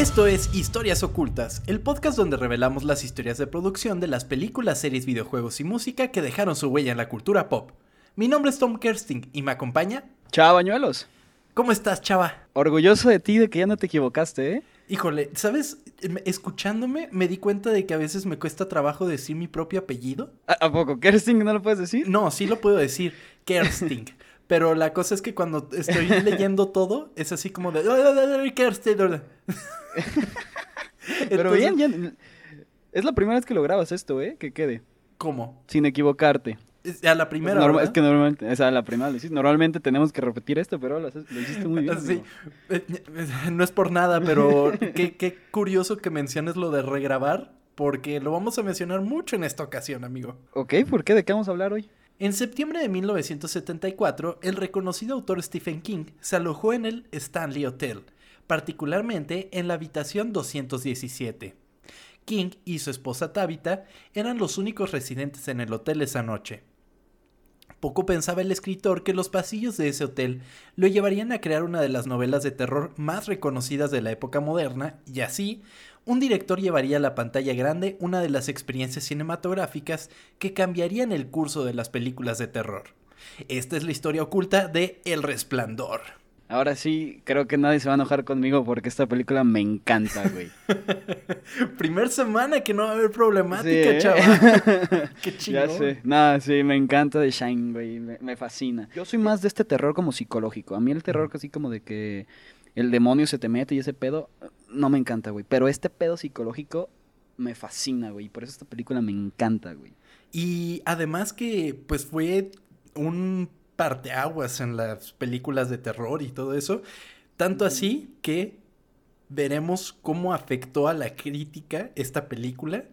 Esto es Historias Ocultas, el podcast donde revelamos las historias de producción de las películas, series, videojuegos y música que dejaron su huella en la cultura pop. Mi nombre es Tom Kersting y me acompaña. Chava Bañuelos. ¿Cómo estás, chava? Orgulloso de ti, de que ya no te equivocaste, ¿eh? Híjole, ¿sabes? Me- Escuchándome me di cuenta de que a veces me cuesta trabajo decir mi propio apellido. ¿A, a poco? ¿Kersting no lo puedes decir? No, sí lo puedo decir, Kersting. Pero la cosa es que cuando estoy leyendo todo, es así como de... Pero bien, bien. Es la primera vez que lo grabas esto, ¿eh? Que quede. ¿Cómo? Sin equivocarte. A la primera, es que normalmente, esa es la primera. Normalmente tenemos que repetir esto, pero lo, lo hiciste muy bien. Sí. Eh, eh, No es por nada, pero qué, qué curioso que menciones lo de regrabar, porque lo vamos a mencionar mucho en esta ocasión, amigo. Ok, ¿por qué? ¿De qué vamos a hablar hoy? En septiembre de 1974, el reconocido autor Stephen King se alojó en el Stanley Hotel, particularmente en la habitación 217. King y su esposa Tabitha eran los únicos residentes en el hotel esa noche. Poco pensaba el escritor que los pasillos de ese hotel lo llevarían a crear una de las novelas de terror más reconocidas de la época moderna, y así, un director llevaría a la pantalla grande una de las experiencias cinematográficas que cambiarían el curso de las películas de terror. Esta es la historia oculta de El Resplandor. Ahora sí, creo que nadie se va a enojar conmigo porque esta película me encanta, güey. Primer semana que no va a haber problemática, Sí, ¿eh? chaval. Qué chingón. Ya sé. Nada, sí, me encanta de Shine, güey. Me, me fascina. Yo soy más de este terror como psicológico. A mí el terror así como de que el demonio se te mete y ese pedo, no me encanta, güey. Pero este pedo psicológico me fascina, güey. Por eso esta película me encanta, güey. Y además que pues fue un parteaguas en las películas de terror y todo eso. Tanto así que veremos cómo afectó a la crítica esta película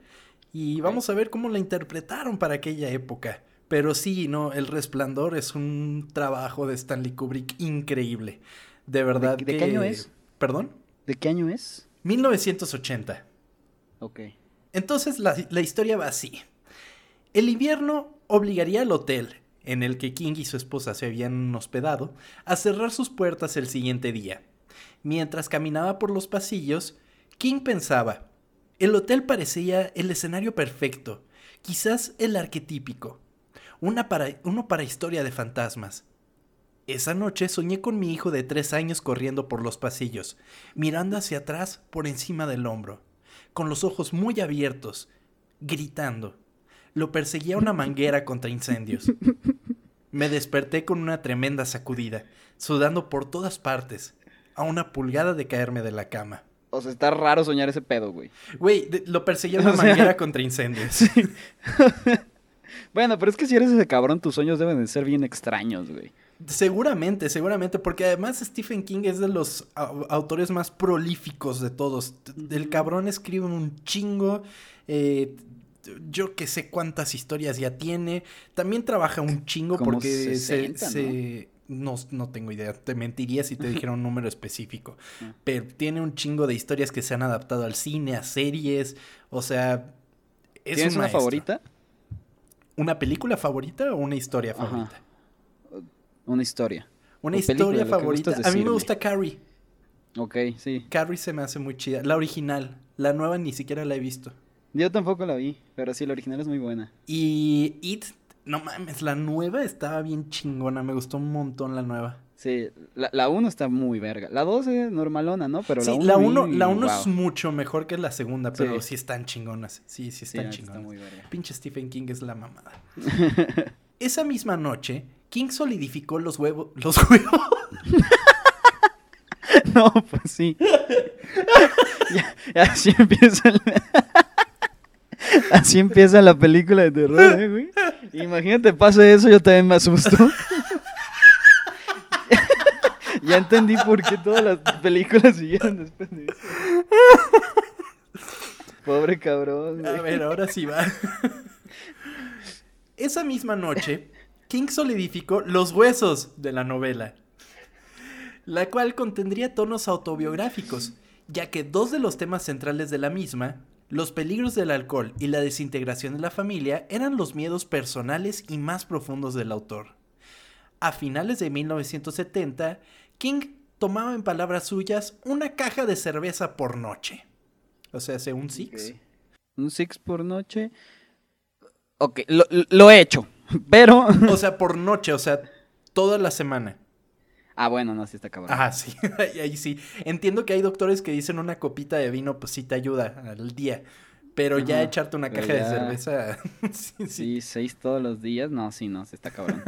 y vamos a ver cómo la interpretaron para aquella época. Pero sí, no, El Resplandor es un trabajo de Stanley Kubrick increíble. De verdad ¿De- de qué que- año es? ¿Perdón? ¿De qué año es? 1980. Ok. Entonces la, la historia va así. El invierno obligaría al hotel en el que King y su esposa se habían hospedado a cerrar sus puertas el siguiente día. Mientras caminaba por los pasillos, King pensaba, el hotel parecía el escenario perfecto, quizás el arquetípico, una para, uno para historia de fantasmas. Esa noche soñé con mi hijo de tres años corriendo por los pasillos, mirando hacia atrás por encima del hombro, con los ojos muy abiertos, gritando. Lo perseguía una manguera contra incendios. Me desperté con una tremenda sacudida, sudando por todas partes, a una pulgada de caerme de la cama. O sea, está raro soñar ese pedo, güey. Güey, lo perseguía una O sea- manguera contra incendios. Bueno, pero es que si eres ese cabrón, tus sueños deben de ser bien extraños, güey. Seguramente, seguramente, porque además Stephen King es de los au- autores más prolíficos de todos. El cabrón escribe un chingo. eh, yo que sé cuántas historias ya tiene. También trabaja un chingo Como porque se- 60, ¿no? se... ¿no? no tengo idea, te mentiría si te dijera un número específico. Ah. Pero tiene un chingo de historias que se han adaptado al cine, a series. O sea, es ¿Tienes un una favorita? ¿Una película favorita o una historia Ajá. Una historia. Una O historia favorita. A mí me gusta Carrie. Ok, sí. Carrie se me hace muy chida. La original. La nueva ni siquiera la he visto. Yo tampoco la vi, pero sí, la original es muy buena. Y It, no mames, la nueva estaba bien chingona. Me gustó un montón la nueva. Sí, la, la 1 está muy verga. La 2 es normalona, ¿no? Pero sí, la 1 la uno, la uno es mucho mejor que la segunda, pero Sí. sí están chingonas. Sí, sí Sí, están la neta está chingonas. muy verga. Pinche Stephen King es la mamada. Esa misma noche, King solidificó los huevos. Los huevos. No, pues sí. Ya- ya así empieza el- Así empieza la película de terror, ¿eh, güey? Imagínate, pase eso, yo también me asusto. ya entendí por qué todas las películas siguieron después de eso. Pobre cabrón, A ver, ahora sí va. Esa misma noche, King solidificó los huesos de la novela, la cual contendría tonos autobiográficos, ya que dos de los temas centrales de la misma, los peligros del alcohol y la desintegración de la familia, eran los miedos personales y más profundos del autor. A finales de 1970, King tomaba en palabras suyas una caja de cerveza por noche. O sea, hace un six. Un six por noche. Ok, lo, lo he hecho, pero... O sea, por noche, o sea, toda la semana. Ah, bueno, no, sí está cabrón. Ah, sí, ahí sí. Entiendo que hay doctores que dicen una copita de vino, pues sí te ayuda al día. Pero ya echarte una caja de cerveza. sí, sí. seis todos los días. No, sí, no, se está cabrón.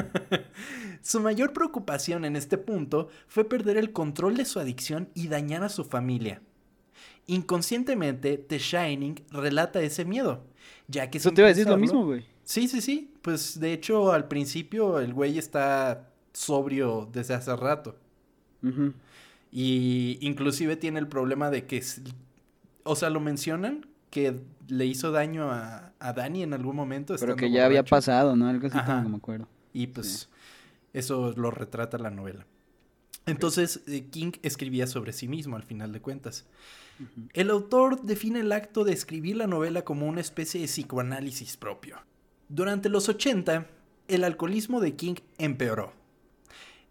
su mayor preocupación en este punto fue perder el control de su adicción y dañar a su familia. Inconscientemente, The Shining relata ese miedo, ya que... Eso te iba a decir lo mismo, güey. Sí, sí, sí. Pues de hecho, al principio el güey está sobrio desde hace rato. Y inclusive tiene el problema de que, o sea, lo mencionan que le hizo daño a, a Dani en algún momento. Pero que ya había pasado, ¿no? Algo así como me acuerdo. Y pues eso lo retrata la novela. Entonces eh, King escribía sobre sí mismo al final de cuentas. El autor define el acto de escribir la novela como una especie de psicoanálisis propio. Durante los 80, el alcoholismo de King empeoró.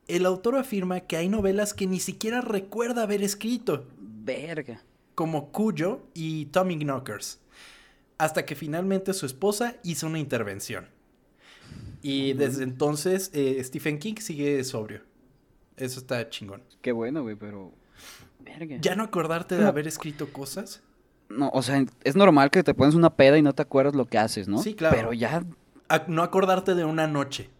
El autor afirma que hay novelas que ni siquiera recuerda haber escrito. Verga como Cuyo y Tommy Knockers, hasta que finalmente su esposa hizo una intervención. Y desde entonces eh, Stephen King sigue sobrio. Eso está chingón. Qué bueno, güey, pero... ¿Ya no acordarte de haber escrito cosas? No, o sea, es normal que te pones una peda y no te acuerdas lo que haces, ¿no? Sí, claro. Pero ya... no acordarte de una noche.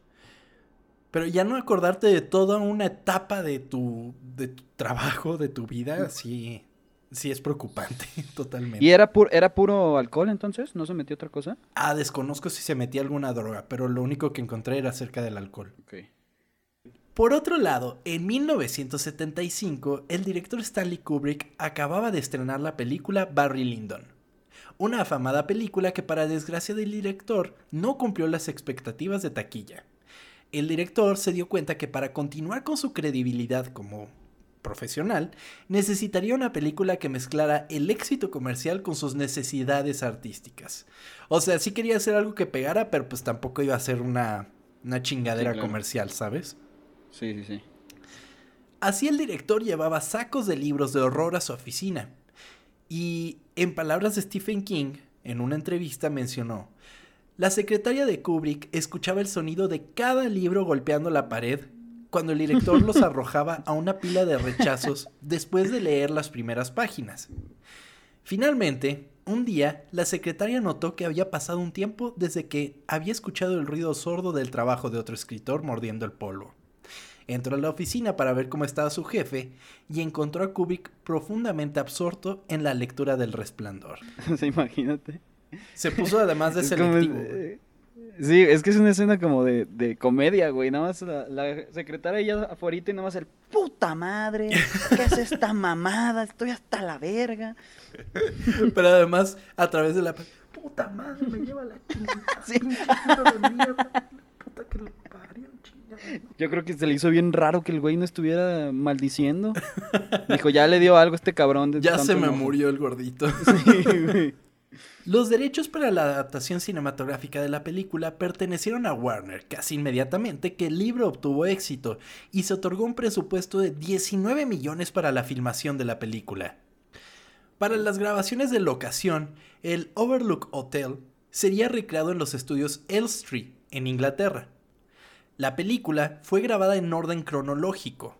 Pero ya no acordarte de toda una etapa de tu, de tu trabajo, de tu vida, sí. Sí, es preocupante, totalmente. ¿Y era, era puro alcohol entonces? ¿No se metió otra cosa? Ah, desconozco si se metía alguna droga, pero lo único que encontré era acerca del alcohol. Por otro lado, en 1975, el director Stanley Kubrick acababa de estrenar la película Barry Lyndon. Una afamada película que para desgracia del director no cumplió las expectativas de taquilla. El director se dio cuenta que para continuar con su credibilidad como profesional, necesitaría una película que mezclara el éxito comercial con sus necesidades artísticas. O sea, sí quería hacer algo que pegara, pero pues tampoco iba a ser una, una chingadera comercial, ¿sabes? Sí, sí, sí. Así el director llevaba sacos de libros de horror a su oficina. Y en palabras de Stephen King, en una entrevista mencionó, la secretaria de Kubrick escuchaba el sonido de cada libro golpeando la pared cuando el director los arrojaba a una pila de rechazos después de leer las primeras páginas. Finalmente, un día, la secretaria notó que había pasado un tiempo desde que había escuchado el ruido sordo del trabajo de otro escritor mordiendo el polvo. Entró a la oficina para ver cómo estaba su jefe y encontró a Kubik profundamente absorto en la lectura del resplandor. imagínate. Se puso además de selectivo. Sí, es que es una escena como de, de comedia, güey. Nada más la, secretaria ya afuera y nada más el puta madre. ¿Qué es esta mamada? Estoy hasta la verga. Pero además, a través de la puta madre, me lleva la chingada. Sí. Puta que lo Yo creo que se le hizo bien raro que el güey no estuviera maldiciendo. Dijo, ya le dio algo a este cabrón. ya se me murió el gordito. Sí, güey. Los derechos para la adaptación cinematográfica de la película pertenecieron a Warner casi inmediatamente que el libro obtuvo éxito y se otorgó un presupuesto de 19 millones para la filmación de la película. Para las grabaciones de locación, el Overlook Hotel sería recreado en los estudios Elstree, en Inglaterra. La película fue grabada en orden cronológico,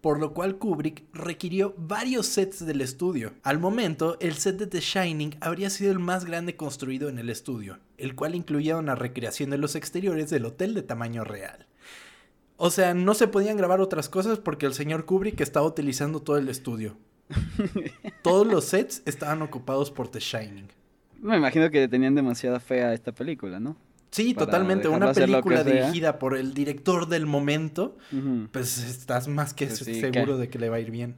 por lo cual Kubrick requirió varios sets del estudio. Al momento, el set de The Shining habría sido el más grande construido en el estudio, el cual incluía una recreación de los exteriores del hotel de tamaño real. O sea, no se podían grabar otras cosas porque el señor Kubrick estaba utilizando todo el estudio. Todos los sets estaban ocupados por The Shining. Me imagino que tenían demasiada fe a esta película, ¿no? Sí, totalmente. Una película dirigida por el director del momento, pues estás más que pues seguro de que le va a ir bien.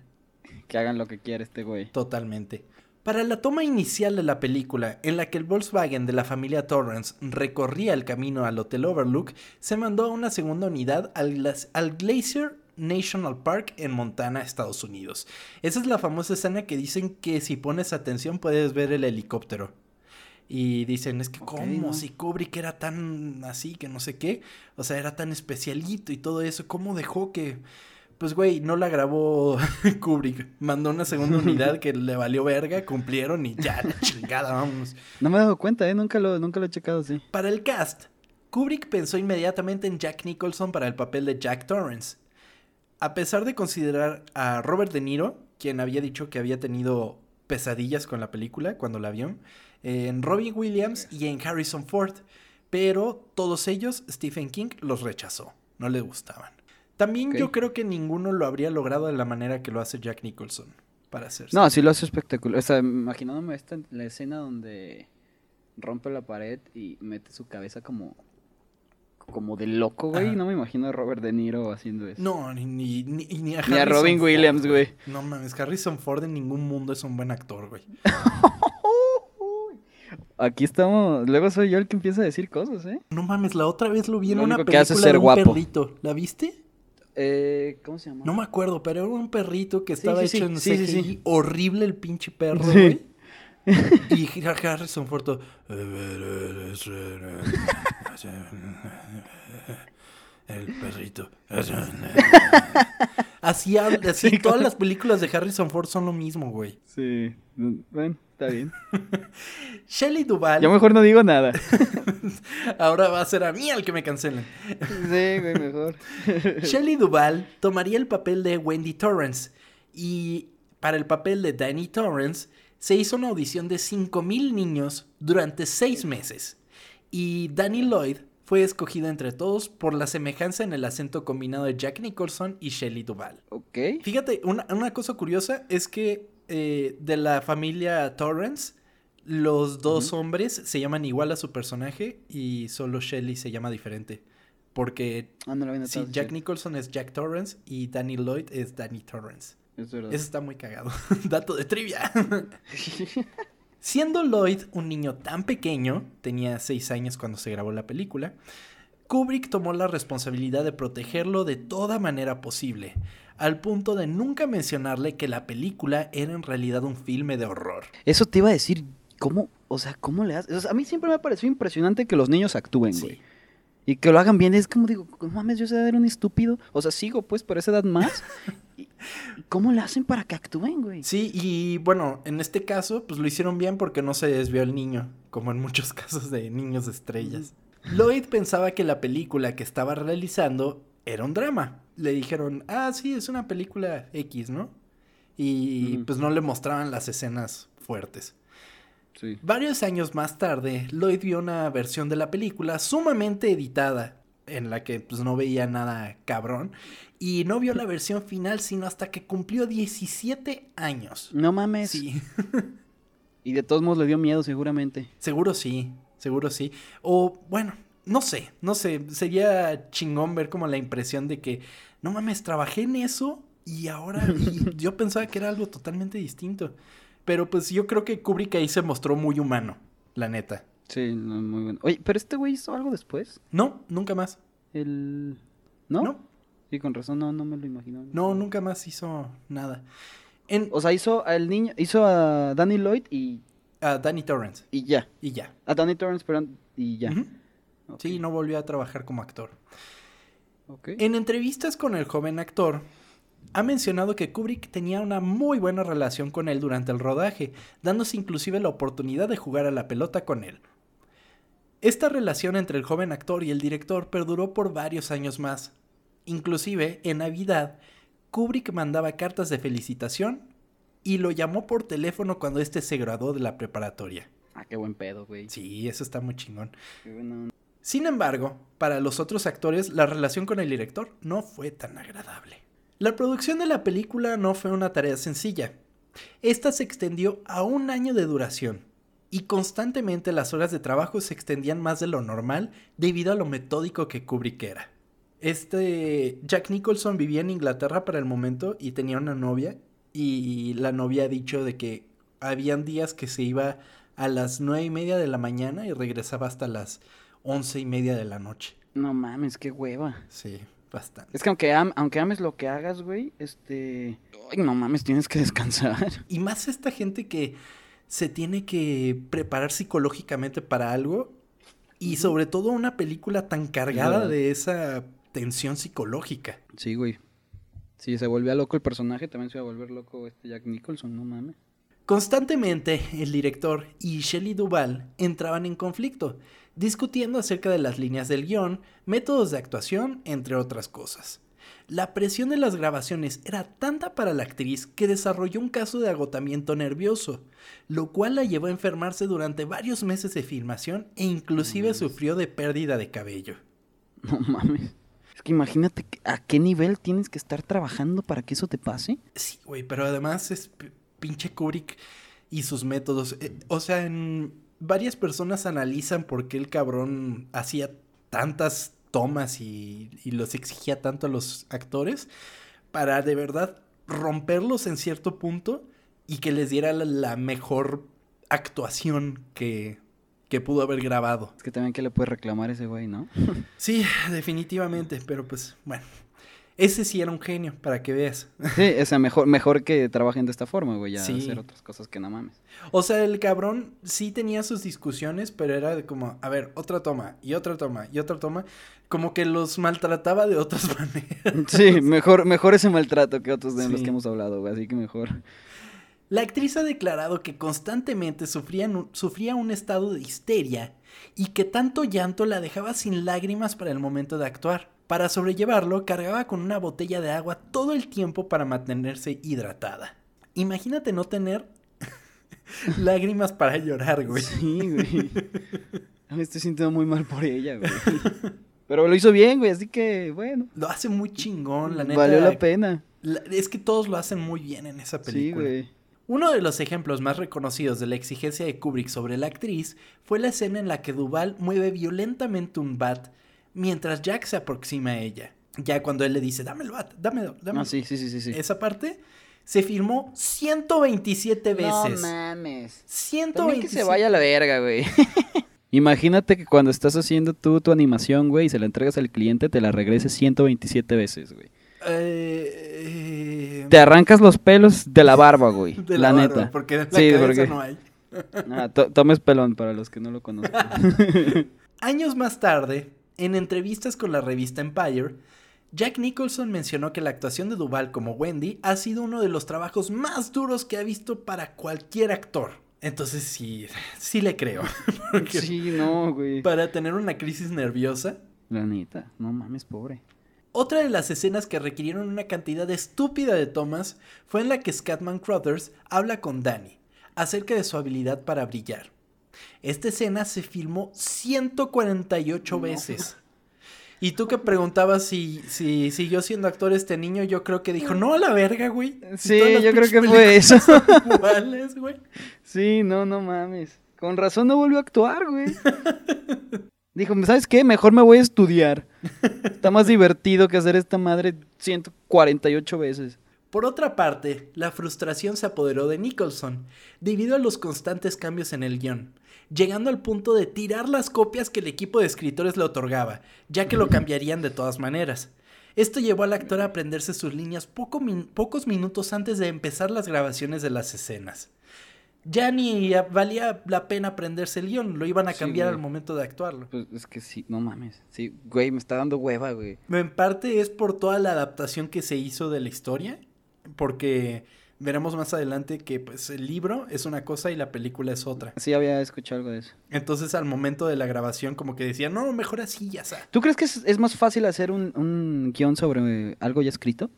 Que hagan lo que quiera este güey. Totalmente. Para la toma inicial de la película, en la que el Volkswagen de la familia Torrance recorría el camino al Hotel Overlook, se mandó a una segunda unidad al, al Glacier National Park en Montana, Estados Unidos. Esa es la famosa escena que dicen que si pones atención puedes ver el helicóptero. Y dicen, es que cómo, si Kubrick era tan así, que no sé qué, o sea, era tan especialito y todo eso, ¿cómo dejó que Pues, güey, no la grabó Kubrick. Mandó una segunda unidad que le valió verga, cumplieron y ya, la chingada, vámonos. No me he dado cuenta, ¿eh? Nunca lo, nunca lo he checado así. Para el cast, Kubrick pensó inmediatamente en Jack Nicholson para el papel de Jack Torrance. A pesar de considerar a Robert De Niro, quien había dicho que había tenido pesadillas con la película cuando la vio, en Robin Williams y en Harrison Ford, pero todos ellos Stephen King los rechazó, no le gustaban. También yo creo que ninguno lo habría logrado de la manera que lo hace Jack Nicholson para hacerse. No, sí lo hace espectacular. O sea, imaginándome esta, la escena donde rompe la pared y mete su cabeza como como de loco, güey. Ajá. No me imagino a Robert De Niro haciendo eso. No, ni, ni, ni, ni a, Ni a Harrison Robin Ford, Williams, güey. No mames, Harrison Ford en ningún mundo es un buen actor, güey. Aquí estamos. Luego soy yo el que empieza a decir cosas, ¿eh? No mames, la otra vez lo vi en Lo una que película hace es de ser un guapo. perrito. ¿La viste? Eh, ¿Cómo se llama? No me acuerdo, pero era un perrito que estaba sí, hecho sí, en sí, sí, CGI. sí. Horrible el pinche perro, güey. Y Harrison Ford El perrito. Así habla, así Sí, todas las películas de Harrison Ford son lo mismo, güey. Sí. Bueno, está bien. Shelley Duvall, Yo mejor no digo nada. ahora va a ser a mí al que me cancelen. Sí, güey, mejor. Shelley Duvall tomaría el papel de Wendy Torrance y para el papel de Danny Torrance se hizo una audición de 5.000 niños durante seis meses y Danny Lloyd fue escogido entre todos por la semejanza en el acento combinado de Jack Nicholson y Shelley Duvall. Ok. Fíjate, una, una cosa curiosa es que eh, de la familia Torrance, los dos hombres se llaman igual a su personaje y solo Shelley se llama diferente. Porque Ah, no lo Sí. Jack Nicholson es Jack Torrance y Danny Lloyd es Danny Torrance. Es. Eso está muy cagado. Dato de trivia. Siendo Lloyd un niño tan pequeño, tenía 6 años cuando se grabó la película, Kubrick tomó la responsabilidad de protegerlo de toda manera posible, al punto de nunca mencionarle que la película era en realidad un filme de horror. Eso te iba a decir, ¿cómo? O sea, ¿cómo le haces? O sea, a mí siempre me ha parecido impresionante que los niños actúen, güey. Y que lo hagan bien. Es como digo, no mames, yo sé era un estúpido. O sea, sigo pues por esa edad más. ¿Y y cómo le hacen para que actúen, güey? Sí, y bueno, en este caso, pues lo hicieron bien porque no se desvió el niño, como en muchos casos de niños estrellas. Lloyd pensaba que la película que estaba realizando era un drama. Le dijeron, ah, sí, es una película X, ¿no? Y pues no le mostraban las escenas fuertes. Sí. Varios años más tarde, Lloyd vio una versión de la película sumamente editada, en la que pues no veía nada cabrón, y no vio la versión final sino hasta que cumplió 17 años. No mames. Sí, Y de todos modos le dio miedo, seguramente. seguro sí, seguro sí. O bueno, no sé, no sé, sería chingón ver como la impresión de que, no mames, trabajé en eso y ahora y yo pensaba que era algo totalmente distinto. Pero pues yo creo que Kubrick ahí se mostró muy humano, la neta. Sí, no, muy bueno. Oye, pero este güey hizo algo después. No, nunca más. El. ¿No? No, Sí, con razón, no, no me lo imagino. no, nunca más hizo nada. En O sea, hizo al niño, hizo a Danny Lloyd y, a Danny Torrance y ya. y ya. A Danny Torrance, pero y ya. Sí, no volvió a trabajar como actor. ok. En entrevistas con el joven actor, ha mencionado que Kubrick tenía una muy buena relación con él durante el rodaje, dándose inclusive la oportunidad de jugar a la pelota con él. Esta relación entre el joven actor y el director perduró por varios años más. Inclusive, en Navidad, Kubrick mandaba cartas de felicitación y lo llamó por teléfono cuando éste se graduó de la preparatoria. Ah, qué buen pedo, güey. Sí, eso está muy chingón. Sin embargo, para los otros actores, la relación con el director no fue tan agradable. La producción de la película no fue una tarea sencilla. Esta se extendió a un año de duración, y constantemente las horas de trabajo se extendían más de lo normal debido a lo metódico que Kubrick era. Este Jack Nicholson vivía en Inglaterra para el momento y tenía una novia, y la novia ha dicho de que habían días que se iba a las nueve y media de la mañana y regresaba hasta las once y media de la noche. No mames, qué hueva. Sí, bastante. Es que aunque, am- aunque ames lo que hagas, güey, este... Ay, no mames, tienes que descansar. Y más esta gente que se tiene que preparar psicológicamente para algo y sobre todo una película tan cargada de esa tensión psicológica. Sí, güey. Si se volvía loco el personaje, también se iba a volver loco este Jack Nicholson, no mames. Constantemente, el director y Shelley Duvall entraban en conflicto, discutiendo acerca de las líneas del guion, métodos de actuación, entre otras cosas. La presión de las grabaciones era tanta para la actriz que desarrolló un caso de agotamiento nervioso, lo cual la llevó a enfermarse durante varios meses de filmación e inclusive sufrió de pérdida de cabello. No mames. Es que imagínate a qué nivel tienes que estar trabajando para que eso te pase. Sí, güey, pero además es pinche Kubrick y sus métodos. Eh, o sea, en varias personas analizan por qué el cabrón hacía tantas tomas y, y los exigía tanto a los actores para de verdad romperlos en cierto punto y que les diera la, la mejor actuación que, que pudo haber grabado. Es que también que le puede reclamar ese güey, ¿no? Sí, definitivamente, pero pues bueno. Ese sí era un genio, para que veas. Sí, o sea, mejor, mejor que trabajen de esta forma, güey, ya Sí. hacer otras cosas que no mames. O sea, el cabrón sí tenía sus discusiones, pero era de como, a ver, otra toma, y otra toma, y otra toma. Como que los maltrataba de otras maneras. Sí, mejor, mejor ese maltrato que otros de los que hemos hablado, güey, así que mejor. La actriz ha declarado que constantemente sufría, sufría un estado de histeria y que tanto llanto la dejaba sin lágrimas para el momento de actuar. Para sobrellevarlo, cargaba con una botella de agua todo el tiempo para mantenerse hidratada. Imagínate no tener lágrimas para llorar, güey. Sí, güey. Me estoy sintiendo muy mal por ella, güey. Pero lo hizo bien, güey, así que, bueno. Lo hace muy chingón, la neta. Valió la pena. La- es que todos lo hacen muy bien en esa Sí, película. güey. Uno de los ejemplos más reconocidos de la exigencia de Kubrick sobre la actriz fue la escena en la que Duval mueve violentamente un bat mientras Jack se aproxima a ella. Ya cuando él le dice, dame el bat, dámelo, dámelo. Ah, sí, sí, sí, sí. Esa parte se filmó 127 veces. No mames. 127. También que se vaya a la verga, güey. Imagínate que cuando estás haciendo tú tu animación, güey, y se la entregas al cliente, te la regreses 127 veces, güey. Eh, Te arrancas los pelos de la barba, güey. de la, barba, neta. Porque en la Sí, cabeza porque- no hay. Ah, to- tomes pelón para los que no lo conozcan. Años más tarde, en entrevistas con la revista Empire, Jack Nicholson mencionó que la actuación de Duval como Wendy ha sido uno de los trabajos más duros que ha visto para cualquier actor. Entonces sí, sí le creo. Sí, no, güey. Para tener una crisis nerviosa. La neta, no mames, pobre. Otra de las escenas que requirieron una cantidad estúpida de tomas fue en la que Scatman Crothers habla con Danny acerca de su habilidad para brillar. Esta escena se filmó 148 No. veces. Y tú que preguntabas si, si siguió siendo actor este niño, yo creo que dijo, no a la verga, güey. Sí, yo creo que fue eso. iguales, güey. Sí, no, no mames. Con razón no volvió a actuar, güey. Dijo, ¿sabes qué? Mejor me voy a estudiar. Está más divertido que hacer esta madre 148 veces. Por otra parte, la frustración se apoderó de Nicholson, debido a los constantes cambios en el guion, llegando al punto de tirar las copias que el equipo de escritores le otorgaba, ya que lo cambiarían de todas maneras. Esto llevó al actor a aprenderse sus líneas poco min- pocos minutos antes de empezar las grabaciones de las escenas. Ya ni valía la pena aprenderse el guion, lo iban a cambiar al momento de actuarlo. Pues es que sí, no mames. Sí, güey, me está dando hueva, güey. En parte es por toda la adaptación que se hizo de la historia, porque veremos más adelante que pues el libro es una cosa y la película es otra. Sí, había escuchado algo de eso. Entonces al momento de la grabación como que decían, no, mejor así, ya está. ¿Tú crees que es, es más fácil hacer un, un guion sobre algo ya escrito?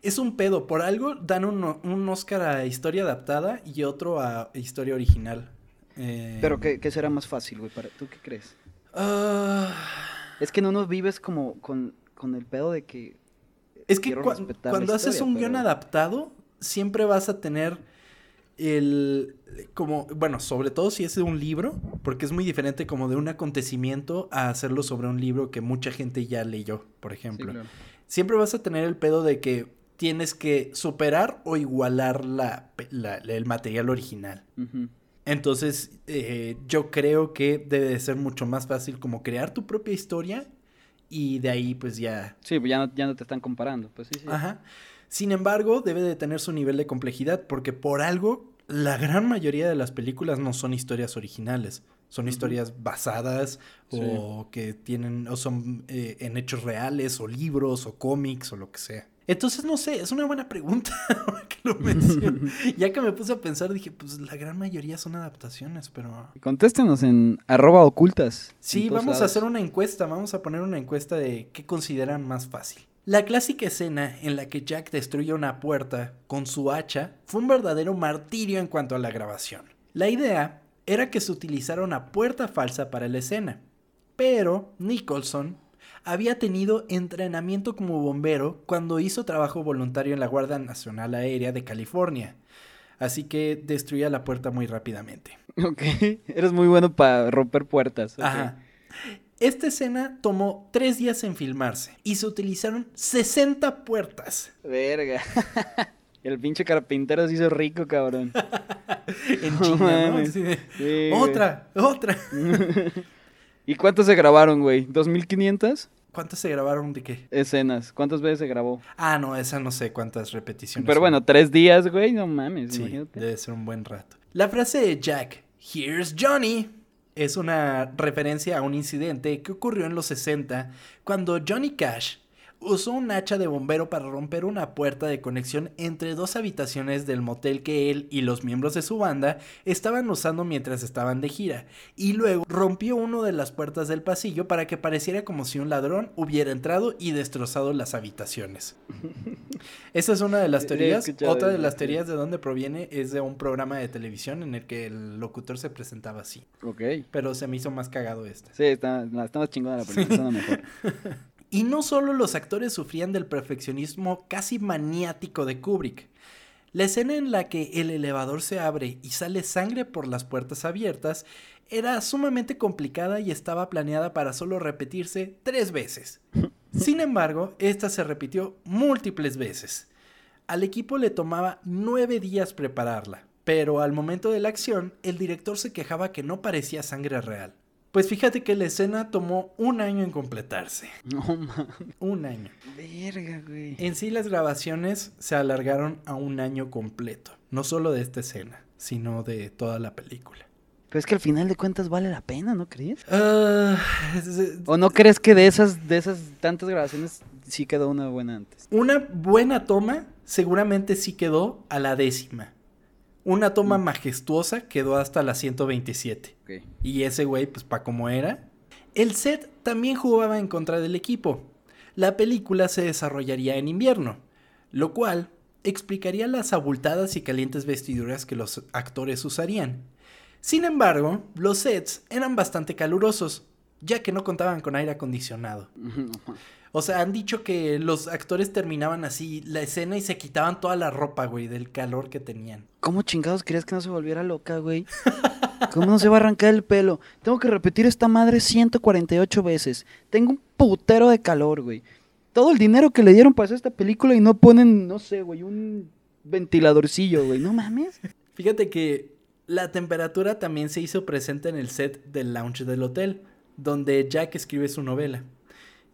Es un pedo, por algo dan un, un Oscar a historia adaptada y otro a historia original. Eh, Pero ¿qué, qué será más fácil, güey? Para, ¿Tú qué crees? ah, Es que no nos vives como con, con el pedo de que... Es que cuando haces un guion adaptado, siempre vas a tener el como bueno, sobre todo si es de un libro, porque es muy diferente como de un acontecimiento a hacerlo sobre un libro que mucha gente ya leyó, por ejemplo. Siempre vas a tener el pedo de que tienes que superar o igualar la, el material original. Entonces, eh, yo creo que debe de ser mucho más fácil como crear tu propia historia y de ahí pues ya Sí, pues ya no, ya no te están comparando. Pues sí, sí. Ajá. Sin embargo, debe de tener su nivel de complejidad porque por algo la gran mayoría de las películas no son historias originales, son historias basadas Sí. o que tienen o son eh, en hechos reales o libros o cómics o lo que sea. Entonces, no sé, es una buena pregunta que lo menciono. ya que me puse a pensar, dije, pues la gran mayoría son adaptaciones, pero... Contéstenos en arroba ocultas. Sí, vamos a hacer una encuesta, vamos a poner una encuesta de qué consideran más fácil. La clásica escena en la que Jack destruye una puerta con su hacha fue un verdadero martirio en cuanto a la grabación. La idea era que se utilizara una puerta falsa para la escena, pero Nicholson había tenido entrenamiento como bombero cuando hizo trabajo voluntario en la Guardia Nacional Aérea de California, así que destruía la puerta muy rápidamente. Ok, eres muy bueno para romper puertas. Ajá. Esta escena tomó tres días en filmarse y se utilizaron 60 puertas Verga. El pinche carpintero se hizo rico, cabrón. en China, ¿no? güey. otra, otra. ¿Y cuántos se grabaron, güey? ¿2500? ¿Cuántas se grabaron de qué? Escenas. ¿Cuántas veces se grabó? Ah, no, esa no sé cuántas repeticiones. Pero bueno, tres días, güey. No mames, sí, imagínate. debe ser un buen rato. La frase de Jack, Here's Johnny, es una referencia a un incidente que ocurrió en los 60 cuando Johnny Cash usó un hacha de bombero para romper una puerta de conexión entre dos habitaciones del motel que él y los miembros de su banda estaban usando mientras estaban de gira, y luego rompió una de las puertas del pasillo para que pareciera como si un ladrón hubiera entrado y destrozado las habitaciones. Esa es una de las teorías. Otra de las sí. teorías de dónde proviene es de un programa de televisión en el que el locutor se presentaba así. Ok. Pero se me hizo más cagado esta. Sí, está, está más chingona la película, está mejor. Y no solo los actores sufrían del perfeccionismo casi maniático de Kubrick. La escena en la que el elevador se abre y sale sangre por las puertas abiertas era sumamente complicada y estaba planeada para solo repetirse tres veces. Sin embargo, esta se repitió múltiples veces. Al equipo le tomaba nueve días prepararla, pero al momento de la acción, el director se quejaba que no parecía sangre real. Pues fíjate que la escena tomó un año en completarse. No mames. Un año. Verga, güey. En sí las grabaciones se alargaron a un año completo, no solo de esta escena, sino de toda la película. Pero es que al final de cuentas vale la pena, ¿no crees? Es- ¿O no crees que de esas, de esas tantas grabaciones sí quedó una buena antes? una buena toma seguramente sí quedó a la décima. Una toma majestuosa quedó hasta la 127. Ok. Y ese güey, pues para como era. El set también jugaba en contra del equipo. La película se desarrollaría en invierno, lo cual explicaría las abultadas y calientes vestiduras que los actores usarían. Sin embargo, los sets eran bastante calurosos, ya que no contaban con aire acondicionado. O sea, han dicho que los actores terminaban así la escena y se quitaban toda la ropa, güey, del calor que tenían. ¿Cómo chingados querías que no se volviera loca, güey? ¿Cómo no se va a arrancar el pelo? Tengo que repetir esta madre 148 veces. Tengo un putero de calor, güey. Todo el dinero que le dieron para hacer esta película y no ponen, no sé, güey, un ventiladorcillo, güey. No mames. Fíjate que la temperatura también se hizo presente en el set del lounge del hotel, donde Jack escribe su novela.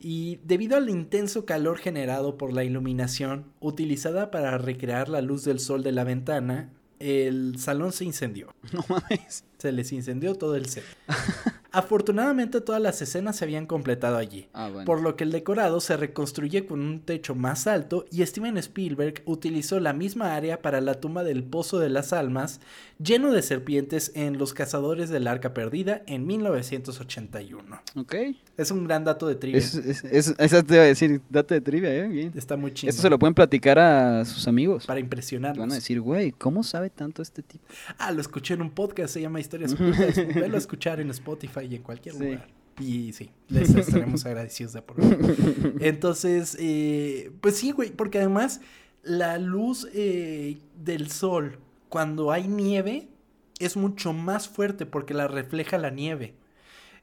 Y debido al intenso calor generado por la iluminación utilizada para recrear la luz del sol de la ventana, el salón se incendió. No mames. Se les incendió todo el set. Afortunadamente todas las escenas se habían completado allí. Ah, bueno. Por lo que el decorado se reconstruye con un techo más alto y Steven Spielberg utilizó la misma área para la tumba del Pozo de las Almas, lleno de serpientes en Los Cazadores del Arca Perdida en 1981. Ok. Es un gran dato de trivia. Es, es, es- esa te iba a decir, date de trivia, eh. Bien. Está muy chido. Esto se lo pueden platicar a sus amigos. Para Van impresionarnos. a decir, güey, ¿cómo sabe tanto este tipo? Ah, lo escuché en un podcast, se llama Historias Ocultas. Velo a escuchar en Spotify y en cualquier Sí. lugar. Y sí, les estaremos agradecidos de por. Entonces, eh, pues sí, güey, porque además la luz eh, del sol cuando hay nieve es mucho más fuerte porque la refleja la nieve.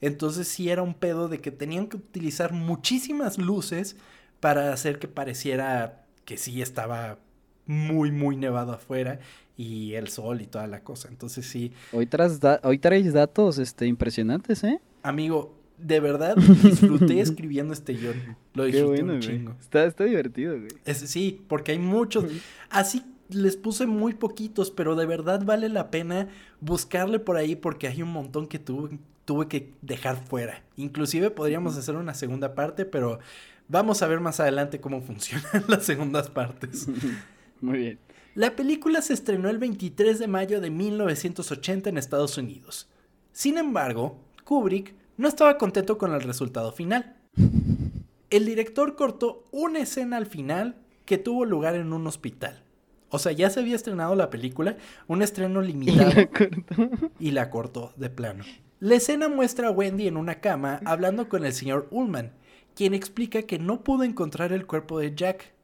Entonces sí era un pedo de que tenían que utilizar muchísimas luces para hacer que pareciera que sí estaba muy, muy nevado afuera y el sol y toda la cosa. Entonces sí, Hoy, tras da- hoy traes datos este, impresionantes, ¿eh? amigo, de verdad disfruté escribiendo este guion. Lo disfruté bueno, un chingo. Está, está divertido, güey. Es- sí, porque hay muchos. Así les puse muy poquitos, pero de verdad vale la pena buscarle por ahí porque hay un montón que tuve, tuve que dejar fuera. Inclusive podríamos hacer una segunda parte, pero Vamos a ver más adelante cómo funcionan las segundas partes. Muy bien. La película se estrenó el 23 de mayo de 1980 en Estados Unidos. Sin embargo, Kubrick no estaba contento con el resultado final. El director cortó una escena al final que tuvo lugar en un hospital. O sea, ya se había estrenado la película, un estreno limitado. Y la cortó. y la cortó de plano. La escena muestra a Wendy en una cama hablando con el señor Ullman, quien explica que no pudo encontrar el cuerpo de Jack.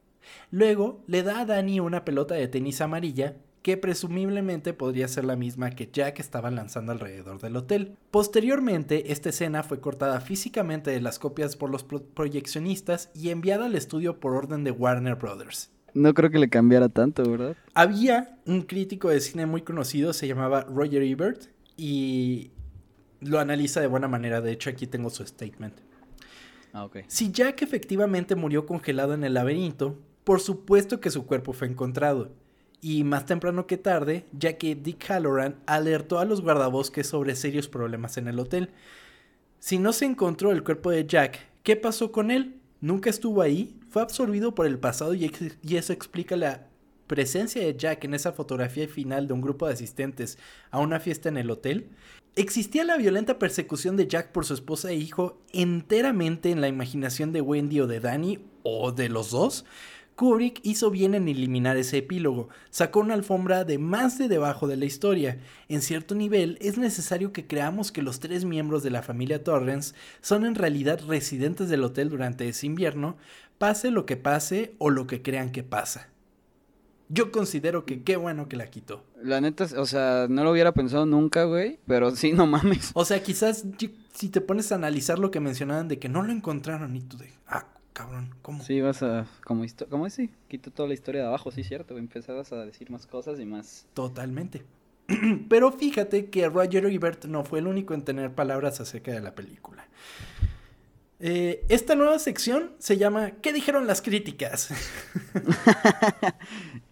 Luego le da a Danny una pelota de tenis amarilla que presumiblemente podría ser la misma que Jack estaba lanzando alrededor del hotel. Posteriormente, esta escena fue cortada físicamente de las copias por los pro- proyeccionistas y enviada al estudio por orden de Warner Brothers. No creo que le cambiara tanto, ¿verdad? Había un crítico de cine muy conocido, se llamaba Roger Ebert, y lo analiza de buena manera. De hecho, aquí tengo su statement. Ah, ok. Si Jack efectivamente murió congelado en el laberinto, por supuesto que su cuerpo fue encontrado. Y más temprano que tarde, ya que Dick Halloran alertó a los guardabosques sobre serios problemas en el hotel. Si no se encontró el cuerpo de Jack, ¿qué pasó con él? ¿Nunca estuvo ahí? ¿Fue absorbido por el pasado y, y eso explica la presencia de Jack en esa fotografía final de un grupo de asistentes a una fiesta en el hotel? ¿Existía la violenta persecución de Jack por su esposa e hijo enteramente en la imaginación de Wendy o de Danny o de los dos? Kubrick hizo bien en eliminar ese epílogo, sacó una alfombra de más de debajo de la historia. En cierto nivel, es necesario que creamos que los tres miembros de la familia Torrance son en realidad residentes del hotel durante ese invierno, pase lo que pase o lo que crean que pasa. Yo considero que qué bueno que la quitó. La neta, o sea, no lo hubiera pensado nunca, güey. Pero sí, no mames. O sea, quizás si te pones a analizar lo que mencionaban de que no lo encontraron y tú de, ah, cabrón, ¿cómo? Sí, vas a. Como, como es, sí. Quito toda la historia de abajo, sí, cierto. Empezabas a decir más cosas y más. Totalmente. Pero fíjate que Roger Ebert no fue el único en tener palabras acerca de la película. Eh, esta nueva sección se llama ¿Qué dijeron las críticas?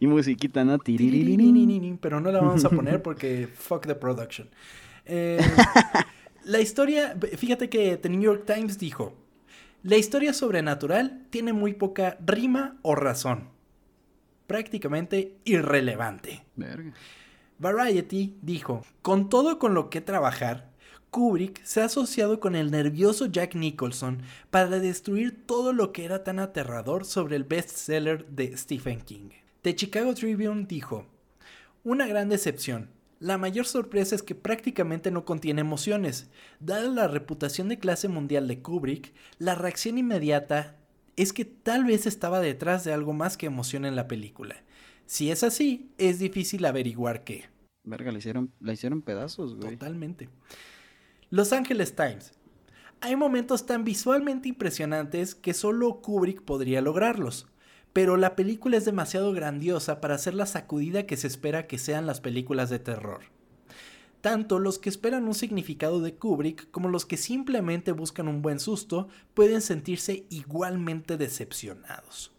Y musiquita, ¿no? Pero no la vamos a poner porque fuck the production. Eh, la historia, fíjate que The New York Times dijo, la historia sobrenatural tiene muy poca rima o razón. Prácticamente irrelevante. Verga. Variety dijo, con todo con lo que trabajar, Kubrick se ha asociado con el nervioso Jack Nicholson para destruir todo lo que era tan aterrador sobre el bestseller de Stephen King. The Chicago Tribune dijo, una gran decepción. La mayor sorpresa es que prácticamente no contiene emociones. Dada la reputación de clase mundial de Kubrick, la reacción inmediata es que tal vez estaba detrás de algo más que emoción en la película. Si es así, es difícil averiguar qué. Verga, la hicieron, la hicieron pedazos, güey. Totalmente. Los Angeles Times. Hay momentos tan visualmente impresionantes que solo Kubrick podría lograrlos, pero la película es demasiado grandiosa para ser la sacudida que se espera que sean las películas de terror. Tanto los que esperan un significado de Kubrick como los que simplemente buscan un buen susto pueden sentirse igualmente decepcionados.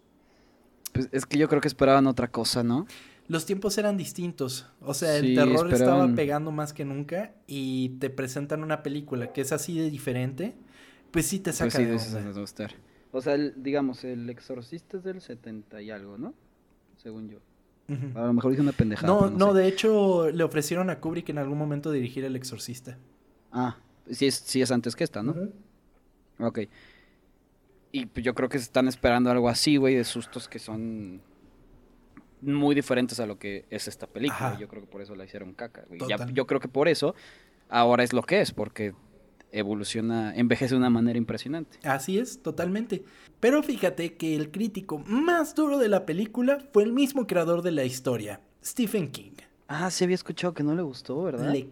Pues es que yo creo que esperaban otra cosa, ¿no? Los tiempos eran distintos. O sea, el Sí, terror estaba pegando más que nunca y te presentan una película que es así de diferente, pues sí te saca Pues sí, de de onda. gustar. O sea, el- digamos, el exorcista es del 70 y algo, ¿no? Según yo. A lo mejor hice una pendejada. No, no, sé. de hecho le ofrecieron a Kubrick en algún momento dirigir El Exorcista. Ah, sí es, sí es antes que esta, ¿no? Ok. Y pues yo creo que se están esperando algo así, güey, de sustos que son muy diferentes a lo que es esta película. Ajá. Yo creo que por eso la hicieron caca, güey. Ya- yo creo que por eso ahora es lo que es, porque evoluciona, envejece de una manera impresionante. Así es, totalmente. Pero fíjate que el crítico más duro de la película fue el mismo creador de la historia, Stephen King. Ah, sí había escuchado que no le gustó, ¿verdad? Le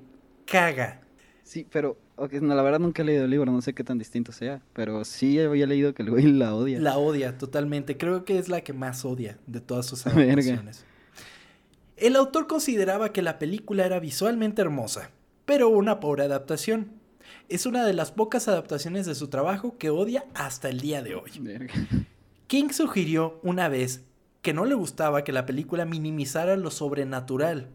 caga. Sí, pero no, la verdad nunca he leído el libro, no sé qué tan distinto sea, pero sí había leído que el güey la odia. La odia totalmente. Creo que es la que más odia de todas sus adaptaciones. El autor consideraba que la película era visualmente hermosa, pero una pobre adaptación. Es una de las pocas adaptaciones de su trabajo que odia hasta el día de hoy. Verga. King sugirió una vez que no le gustaba que la película minimizara lo sobrenatural.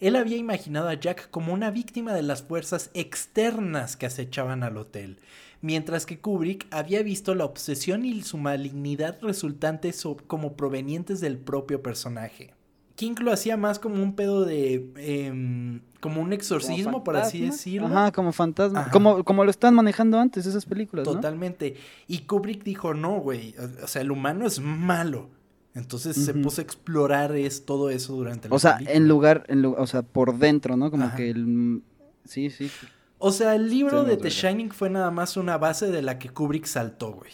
Él había imaginado a Jack como una víctima de las fuerzas externas que acechaban al hotel, mientras que Kubrick había visto la obsesión y su malignidad resultantes como provenientes del propio personaje. King lo hacía más como un pedo de. Em, como un exorcismo, por así decirlo. Ajá, como fantasma. Como, como lo están manejando antes esas películas. Totalmente. Y Kubrick dijo: no, güey. O sea, el humano es malo. Entonces se puso a explorar es, todo eso durante la O sea, en lugar, en o sea, por dentro, ¿no? Como que el... Sí, sí. O sea, el libro de The Shining fue nada más una base de la que Kubrick saltó, güey.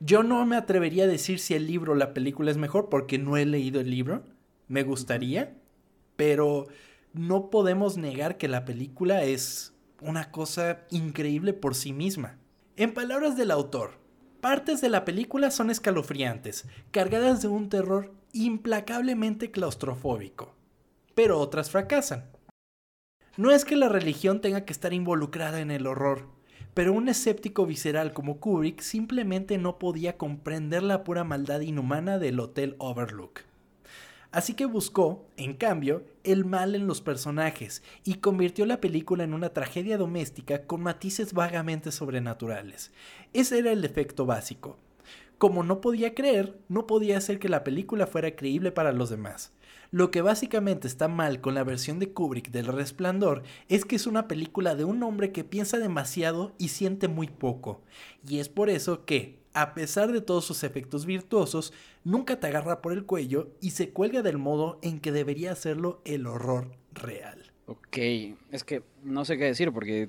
Yo no me atrevería a decir si el libro o la película es mejor porque no he leído el libro. Me gustaría, pero no podemos negar que la película es una cosa increíble por sí misma. En palabras del autor, Partes de la película son escalofriantes, cargadas de un terror implacablemente claustrofóbico, pero otras fracasan. No es que la religión tenga que estar involucrada en el horror, pero un escéptico visceral como Kubrick simplemente no podía comprender la pura maldad inhumana del Hotel Overlook. Así que buscó, en cambio, el mal en los personajes y convirtió la película en una tragedia doméstica con matices vagamente sobrenaturales. Ese era el defecto básico. Como no podía creer, no podía hacer que la película fuera creíble para los demás. Lo que básicamente está mal con la versión de Kubrick del Resplandor es que es una película de un hombre que piensa demasiado y siente muy poco. Y es por eso que, a pesar de todos sus efectos virtuosos, nunca te agarra por el cuello y se cuelga del modo en que debería hacerlo el horror real. Ok, es que no sé qué decir porque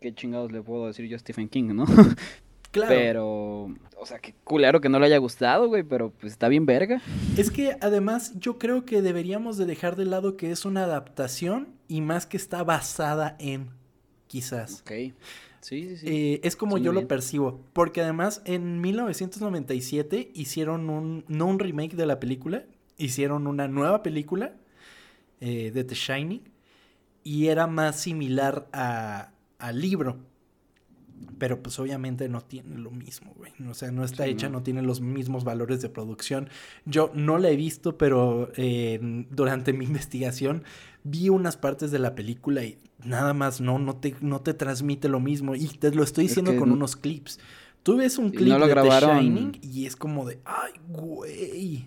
qué chingados le puedo decir yo a Stephen King, ¿no? Claro. Pero, o sea, qué culero que no le haya gustado, güey, pero pues está bien verga. Es que además yo creo que deberíamos de dejar de lado que es una adaptación y más que está basada en, quizás. Ok. Sí, sí, sí. Eh, es como yo lo percibo. Porque además en 1997 hicieron un, no un remake de la película, hicieron una nueva película eh, de The Shining y era más similar a, al libro. Pero pues obviamente no tiene lo mismo, güey. O sea, no está hecha, no. tiene los mismos valores de producción. Yo no la he visto, pero eh, durante mi investigación vi unas partes de la película y nada más no, no te, no te transmite lo mismo. Y te lo estoy diciendo con unos clips. Tú ves un clip de The Shining y es como de, ay, güey.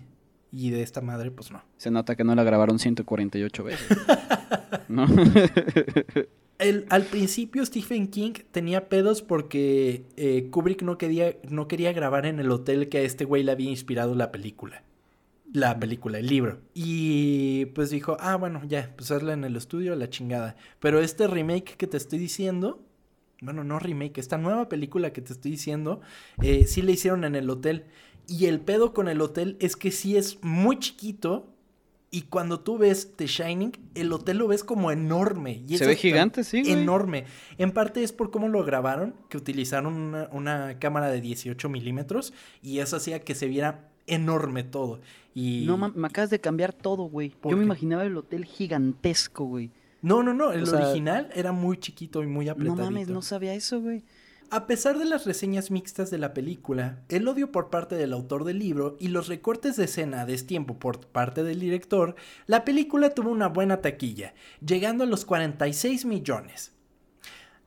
Y de esta madre, pues no. Se nota que no la grabaron 148 veces. ¿No? El, al principio Stephen King tenía pedos porque eh, Kubrick no quería, no quería grabar en el hotel que a este güey le había inspirado la película la película, el libro. Y pues dijo, ah, bueno, ya, pues hazla en el estudio, la chingada. Pero este remake que te estoy diciendo, bueno, no remake, esta nueva película que te estoy diciendo, eh, sí la hicieron en el hotel. Y el pedo con el hotel es que sí es muy chiquito. Y cuando tú ves The Shining, el hotel lo ves como enorme. Y Se ve gigante, sí. Enorme. En parte es por cómo lo grabaron, que utilizaron una, una cámara de 18 milímetros. Y eso hacía que se viera enorme todo. Y... No, me acabas de cambiar todo, güey. Yo me imaginaba el hotel gigantesco, güey. No, no, no. El original era muy chiquito y muy apretadito. No mames, no sabía eso, güey. A pesar de las reseñas mixtas de la película, el odio por parte del autor del libro y los recortes de escena a destiempo por parte del director, la película tuvo una buena taquilla, llegando a los 46 millones.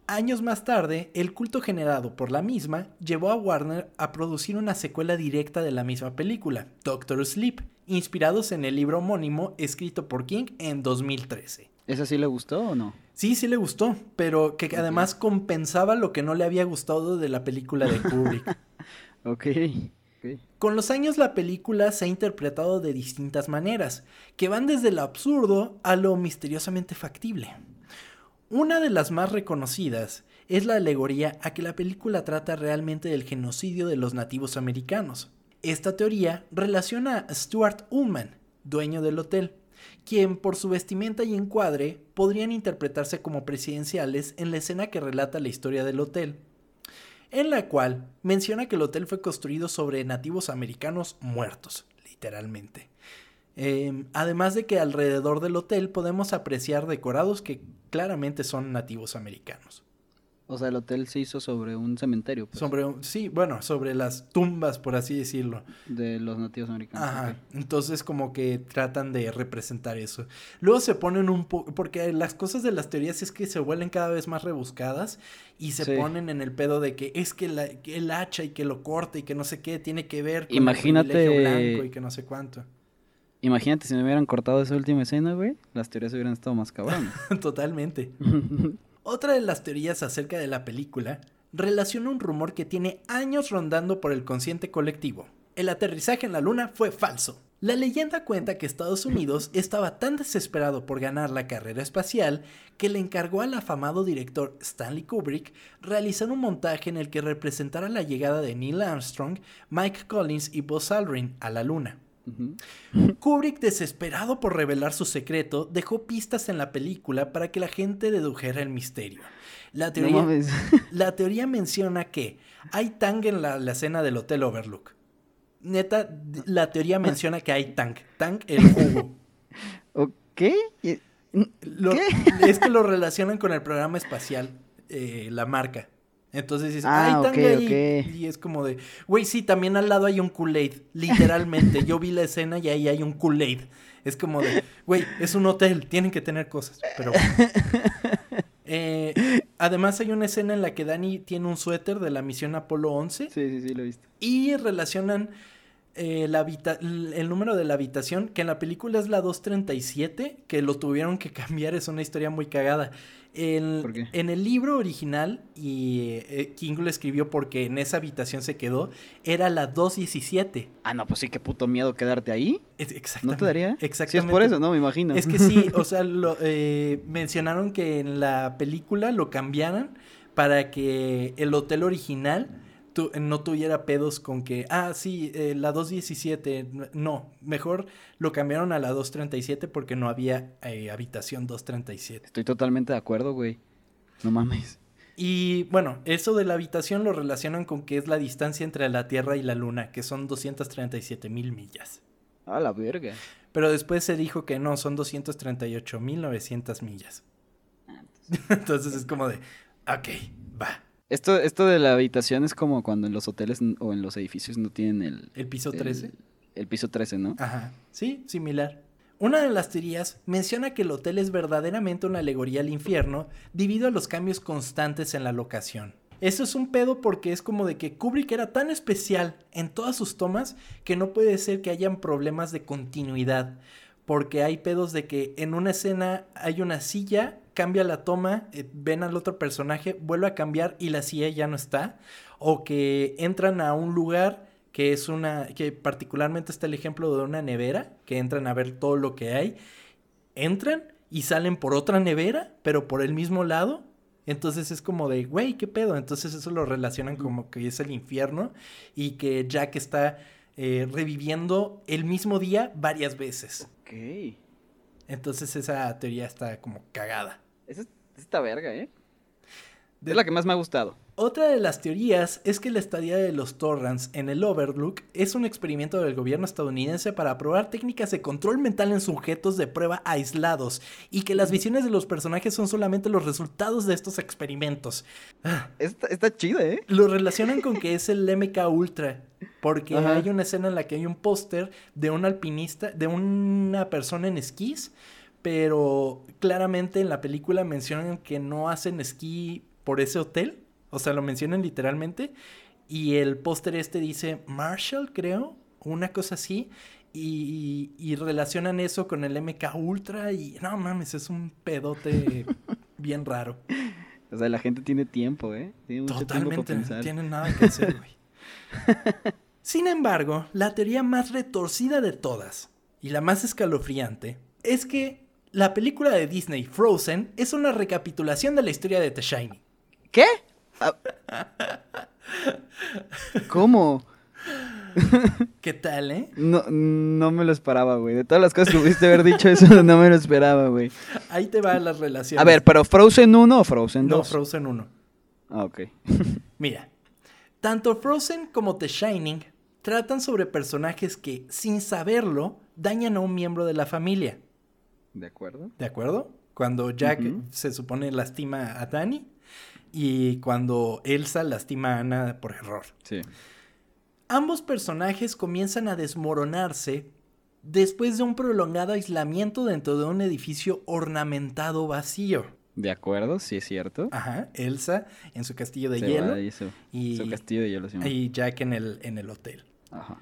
Años más tarde, el culto generado por la misma llevó a Warner a producir una secuela directa de la misma película, Doctor Sleep, inspirados en el libro homónimo escrito por King en 2013. ¿Esa sí le gustó o no? Sí, sí le gustó, pero que además compensaba lo que no le había gustado de la película de Kubrick. ok. Con los años la película se ha interpretado de distintas maneras, que van desde lo absurdo a lo misteriosamente factible. Una de las más reconocidas es la alegoría a que la película trata realmente del genocidio de los nativos americanos. Esta teoría relaciona a Stuart Ullman, dueño del hotel, quien por su vestimenta y encuadre podrían interpretarse como presidenciales en la escena que relata la historia del hotel, en la cual menciona que el hotel fue construido sobre nativos americanos muertos, literalmente. Em, además de que alrededor del hotel podemos apreciar decorados que claramente son nativos americanos. O sea, el hotel se hizo sobre un cementerio. Pues, Sobre, un- sí, bueno, sobre las tumbas, por así decirlo. de los nativos americanos. Ajá. Entonces como que tratan de representar eso. Luego se ponen un poco, porque las cosas de las teorías es que se vuelven cada vez más rebuscadas y se Sí. ponen en el pedo de que es que, la- que el hacha y que lo corta y que no sé qué tiene que ver con Imagínate- el blanco y que no sé cuánto. Imagínate si me hubieran cortado esa última escena, güey. Las teorías hubieran estado más cabronas. Totalmente. Otra de las teorías acerca de la película relaciona un rumor que tiene años rondando por el consciente colectivo. El aterrizaje en la luna fue falso. La leyenda cuenta que Estados Unidos estaba tan desesperado por ganar la carrera espacial que le encargó al afamado director Stanley Kubrick realizar un montaje en el que representara la llegada de Neil Armstrong, Mike Collins y Buzz Aldrin a la luna. Kubrick, desesperado por revelar su secreto, dejó pistas en la película para que la gente dedujera el misterio. La teoría, mames. la teoría menciona que hay tang en la, la escena del Hotel Overlook. Neta, la teoría menciona que hay tang. Tang, el jugo. ¿Ok? Lo- es que lo relacionan con el programa espacial, eh, la marca. Entonces dices, Ah, hay tang ok, ahí. ok. Y es como de, güey, sí, también al lado hay un Kool-Aid. Literalmente, yo vi la escena y ahí hay un Kool-Aid. Es como de, güey, es un hotel, tienen que tener cosas. Pero. Eh, además, hay una escena en la que Dani tiene un suéter de la misión Apolo 11 Sí, sí, sí, lo he visto. y relacionan eh, la habita- el número de la habitación, que en la película es la 237, que lo tuvieron que cambiar, es una historia muy cagada. En, ¿Por qué? en el libro original, y eh, King lo escribió porque en esa habitación se quedó, era la 217. Ah, no, pues sí, qué puto miedo quedarte ahí. Es- ¿No exactamente. te daría? Exactamente. Sí, es por eso, ¿no? Me imagino. Es que sí, o sea, lo, eh, mencionaron que en la película lo cambiaran para que el hotel original tu- no tuviera pedos con que, ah, sí, eh, la 217, no, mejor lo cambiaron a la 237 porque no había eh, habitación 237. Estoy totalmente de acuerdo, güey. No mames. Y bueno, eso de la habitación lo relacionan con que es la distancia entre la Tierra y la Luna, que son 237 mil millas. A la verga. Pero después se dijo que no, son 238 mil 900 millas. Ah, Entonces es como de, ok, va. Esto, esto de la habitación es como cuando en los hoteles o en los edificios no tienen el... El piso el- 13. El, piso 13, ¿no? Ajá, sí, similar. Una de las teorías menciona que el hotel es verdaderamente una alegoría al infierno debido a los cambios constantes en la locación. Eso es un pedo porque es como de que Kubrick era tan especial en todas sus tomas que no puede ser que hayan problemas de continuidad. Porque hay pedos de que en una escena hay una silla, cambia la toma, eh, ven al otro personaje, vuelve a cambiar y la silla ya no está. O que entran a un lugar que es una, que particularmente está el ejemplo de una nevera, que entran a ver todo lo que hay, entran y salen por otra nevera, pero por el mismo lado. Entonces es como de, güey, ¿qué pedo? Entonces eso lo relacionan como que es el infierno y que Jack está eh, reviviendo el mismo día varias veces. Ok. Entonces esa teoría está como cagada. Esa es- esta verga, ¿eh? De- Es la que más me ha gustado. Otra de las teorías es que la estadía de los Torrans en el Overlook es un experimento del gobierno estadounidense para probar técnicas de control mental en sujetos de prueba aislados y que las visiones de los personajes son solamente los resultados de estos experimentos. Ah, Está, está chida, ¿eh? Lo relacionan con que es el MK Ultra, porque Ajá. hay una escena en la que hay un póster de un alpinista, de una persona en esquís, pero claramente en la película mencionan que no hacen esquí por ese hotel, o sea, lo mencionan literalmente, y el póster este dice Marshall, creo, una cosa así. Y, y relacionan eso con el MK Ultra y no mames, es un pedote bien raro. O sea, la gente tiene tiempo, ¿eh? Tiene mucho tiempo Totalmente, para no tienen nada que hacer, güey. Sin embargo, la teoría más retorcida de todas y la más escalofriante es que la película de Disney Frozen es una recapitulación de la historia de The Shining. ¿Qué? Ah. ¿Cómo? ¿Qué tal, eh? No, no me lo esperaba, güey. De todas las cosas que pudiste haber dicho eso, no me lo esperaba, güey. Ahí te van las relaciones. A ver, pero Frozen 1 o Frozen 2? no, Frozen 1. Ah, ok. Mira, tanto Frozen como The Shining tratan sobre personajes que, sin saberlo, dañan a un miembro de la familia. ¿De acuerdo? ¿De acuerdo? Cuando Jack se supone lastima a Danny y cuando Elsa lastima a Anna por error. Sí. Ambos personajes comienzan a desmoronarse después de un prolongado aislamiento dentro de un edificio ornamentado vacío. De acuerdo, sí es cierto. Ajá, Elsa en su castillo de Se hielo va y su, y, su castillo de hielo. sí, y Jack en el, en el hotel. Ajá.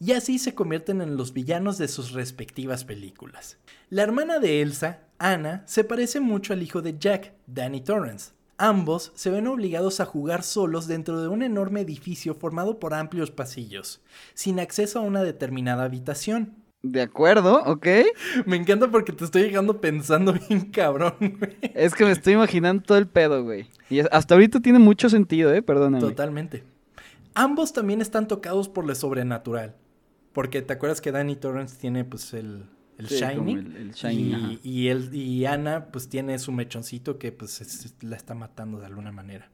Y así se convierten en los villanos de sus respectivas películas. La hermana de Elsa, Anna, se parece mucho al hijo de Jack, Danny Torrance. Ambos se ven obligados a jugar solos dentro de un enorme edificio formado por amplios pasillos, sin acceso a una determinada habitación. De acuerdo, ok. Me encanta porque te estoy llegando pensando bien cabrón, güey. Es que me estoy imaginando todo el pedo, güey. Y hasta ahorita tiene mucho sentido, ¿eh? Perdóname. Totalmente. Ambos también están tocados por lo sobrenatural. Porque te acuerdas que Danny Torrance tiene pues el, el Sí, como Shining. el- el Shining, ajá. y, y, él, y Ana pues tiene su mechoncito que pues es- la está matando de alguna manera.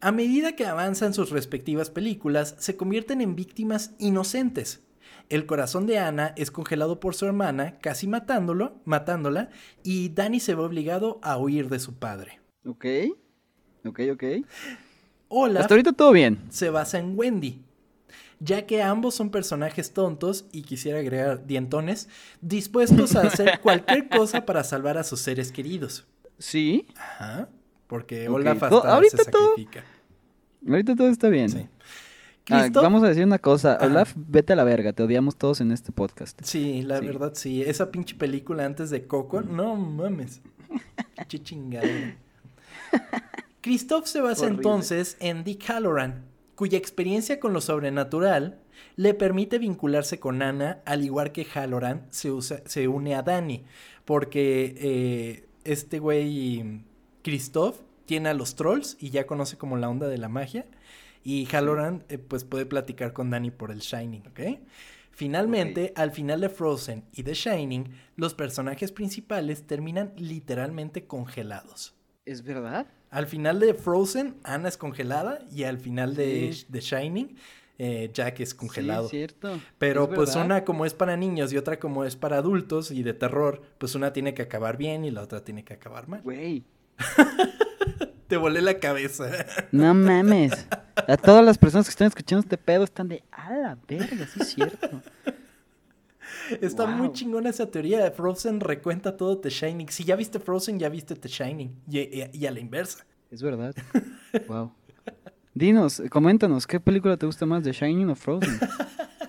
A medida que avanzan sus respectivas películas, se convierten en víctimas inocentes. El corazón de Ana es congelado por su hermana, casi matándolo, matándola, y Danny se ve obligado a huir de su padre. Ok. Ok, ok. Olaf Hasta ahorita todo bien. se basa en Wendy, ya que ambos son personajes tontos y quisiera agregar dientones, dispuestos a hacer cualquier cosa para salvar a sus seres queridos. Sí. Ajá, porque Olaf to- hasta se todo- sacrifica. Ahorita todo está bien. Sí. Ah, vamos a decir una cosa. Ajá. Olaf, vete a la verga. Te odiamos todos en este podcast. Sí, la Sí. verdad sí. Esa pinche película antes de Coco, no mames. Qué. Christoph se basa Horrible. entonces en Dick Halloran, cuya experiencia con lo sobrenatural le permite vincularse con Anna, al igual que Halloran se, usa- se une a Danny, porque eh, este güey Christoph tiene a los trolls y ya conoce como la onda de la magia, y Halloran eh, pues puede platicar con Danny por el Shining, ¿ok? Finalmente, al final de Frozen y The Shining, los personajes principales terminan literalmente congelados. ¿Es verdad? Al final de Frozen, Anna es congelada y al final de Sí. The Shining, eh, Jack es congelado. Sí, es cierto. Pero Es pues verdad. una como es para niños y otra como es para adultos y de terror, pues una tiene que acabar bien y la otra tiene que acabar mal. Güey. Te volé la cabeza. No mames. A todas las personas que están escuchando este pedo están de, a la verga, sí es cierto. Está muy chingona esa teoría. Frozen recuenta todo The Shining. Si ya viste Frozen, ya viste The Shining. Y, y- y a la inversa. Es verdad. Wow. Dinos, coméntanos, ¿qué película te gusta más, The Shining o Frozen?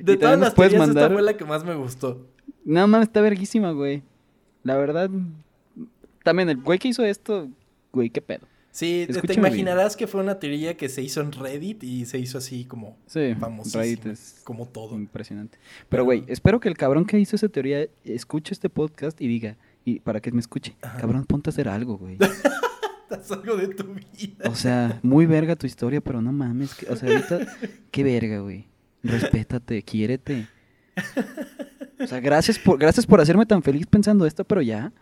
De todas las teorías, esta mandar- fue la que más me gustó. no mames, está verguísima, güey. La verdad. También el güey que hizo esto, güey, qué pedo. Sí, te- te Escúchame bien. imaginarás que fue una teoría que se hizo en Reddit y se hizo así como Sí. Reddit es Como todo. impresionante. Pero, güey, espero que el cabrón que hizo esa teoría escuche este podcast y diga, y para que me escuche, cabrón, ponte a hacer algo, güey. Haz algo de tu vida. O sea, muy verga tu historia, pero no mames. que- o sea, ahorita, qué verga, güey. Respétate, quiérete. O sea, gracias por, gracias por hacerme tan feliz pensando esto, pero ya.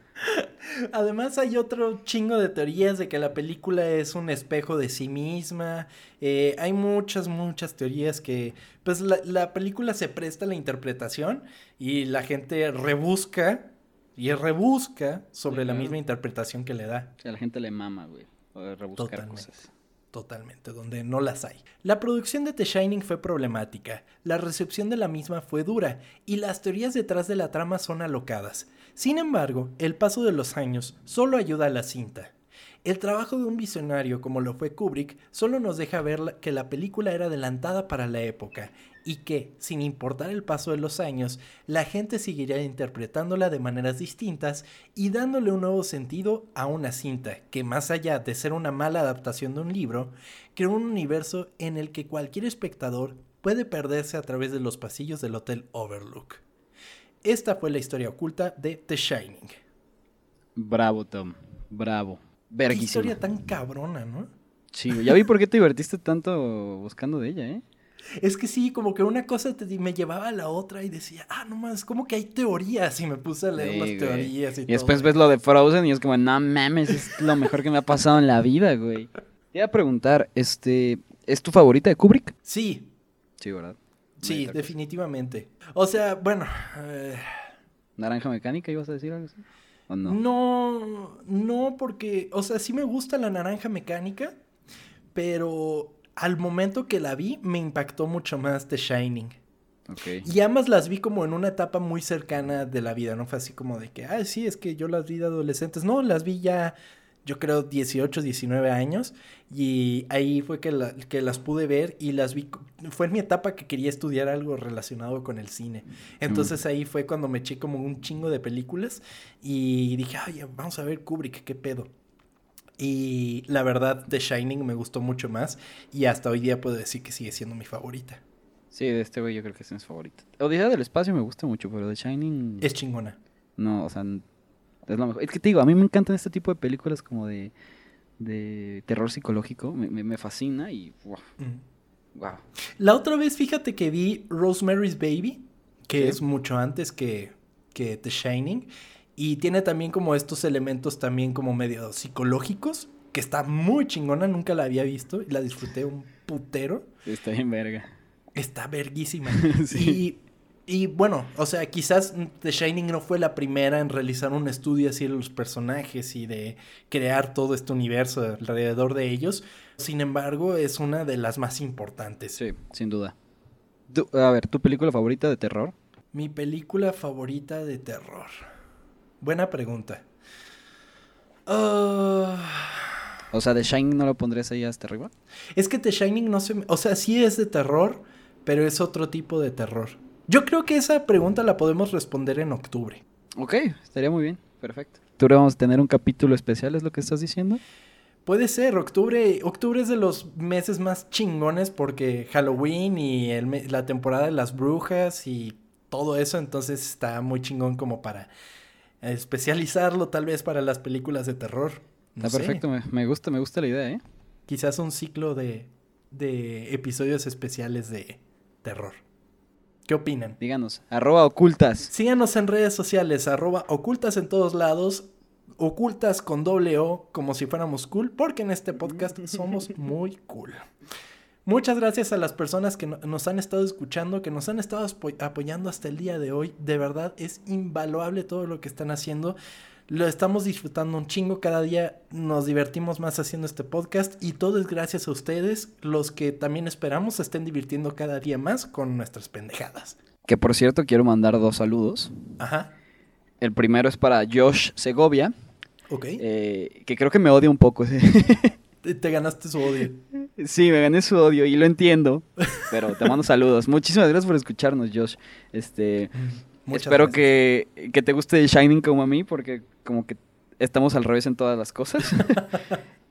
Además hay otro chingo de teorías de que la película es un espejo de sí misma. Eh, hay muchas, muchas teorías que pues la, la película se presta a la interpretación y la gente rebusca y rebusca sobre Sí, la claro. misma interpretación que le da. O sea, la gente le mama, güey. Rebuscar Totalmente. cosas. Totalmente, donde no las hay. La producción de The Shining fue problemática, la recepción de la misma fue dura y las teorías detrás de la trama son alocadas. Sin embargo, el paso de los años solo ayuda a la cinta. El trabajo de un visionario como lo fue Kubrick solo nos deja ver que la película era adelantada para la época y que, sin importar el paso de los años, la gente seguiría interpretándola de maneras distintas y dándole un nuevo sentido a una cinta que, más allá de ser una mala adaptación de un libro, creó un universo en el que cualquier espectador puede perderse a través de los pasillos del Hotel Overlook. Esta fue la historia oculta de The Shining. Bravo, Tom. Bravo. Qué Verguísima. historia tan cabrona, ¿no? Sí. Ya vi por qué te divertiste tanto buscando de ella, ¿eh? Es que sí, como que una cosa te- me llevaba a la otra y decía, ah, no más, como que hay teorías y me puse a leer Sí, las güey. teorías y, Y después ves lo de Frozen y es como, no mames, es lo mejor que me ha pasado en la vida, güey. Te iba a preguntar, este, ¿es tu favorita de Kubrick? Sí, Sí, ¿verdad? sí, pues. definitivamente. O sea, bueno, eh, Naranja mecánica, ¿ibas a decir algo así? ¿O no? No, no, porque, o sea, sí me gusta la naranja mecánica, pero al momento que la vi me impactó mucho más The Shining. Ok. Y ambas las vi como en una etapa muy cercana de la vida, no fue así como de que, ah, sí, es que yo las vi de adolescentes. No, las vi ya, yo creo, 18, 19 años. Y ahí fue que, la- que las pude ver y las vi. Fue en mi etapa que quería estudiar algo relacionado con el cine. Entonces ahí fue cuando me eché como un chingo de películas y dije, ay, vamos a ver Kubrick, qué pedo. Y la verdad, The Shining me gustó mucho más y hasta hoy día puedo decir que sigue siendo mi favorita. Sí, de este güey yo creo que es mi favorito. Odisea del espacio me gusta mucho, pero The Shining... Es chingona. No, o sea, es lo mejor. Es que te digo, a mí me encantan este tipo de películas como de, de terror psicológico. Me, me- me fascina y... Wow, Mm. wow. La otra vez, fíjate que vi Rosemary's Baby, que es mucho antes que, que The Shining, y tiene también como estos elementos también como medio psicológicos, que está muy chingona, nunca la había visto y la disfruté un putero. Está bien verga. Está verguísima. Sí. y, y bueno, o sea, quizás The Shining no fue la primera en realizar un estudio así de los personajes y de crear todo este universo alrededor de ellos. Sin embargo, es una de las más importantes. Sí, sin duda. A ver, ¿tu película favorita de terror? Mi película favorita de terror. Buena pregunta. Ah, O sea, ¿The Shining no lo pondrías ahí hasta arriba? es que The Shining no se me... O sea, sí es de terror, pero es otro tipo de terror. Yo creo que esa pregunta la podemos responder en octubre. Ok, estaría muy bien. Perfecto. ¿Tú vamos a tener un capítulo especial, es lo que estás diciendo? Puede ser, octubre, octubre es de los meses más chingones porque Halloween y el la temporada de las brujas y todo eso, entonces está muy chingón como para especializarlo tal vez para las películas de terror. No Está sé. perfecto, me, me gusta, me gusta la idea, ¿eh? Quizás un ciclo de, de episodios especiales de terror. ¿Qué opinan? Díganos, arroba ocultas. Síganos en redes sociales, arroba ocultas en todos lados, ocultas con doble O, como si fuéramos cool, porque en este podcast somos muy cool. Muchas gracias a las personas que no- nos han estado escuchando, que nos han estado apo- apoyando hasta el día de hoy. De verdad es invaluable todo lo que están haciendo. Lo estamos disfrutando un chingo. Cada día nos divertimos más haciendo este podcast y todo es gracias a ustedes, los que también esperamos se estén divirtiendo cada día más con nuestras pendejadas. Que por cierto, quiero mandar dos saludos. Ajá. El primero es para Josh Segovia, Ok. eh, que creo que me odia un poco. Te, te ganaste su odio. sí, me gané su odio y lo entiendo, pero te mando saludos. Muchísimas gracias por escucharnos, Josh. Este, Muchas espero gracias. que, que te guste Shining como a mí, porque como que estamos al revés en todas las cosas.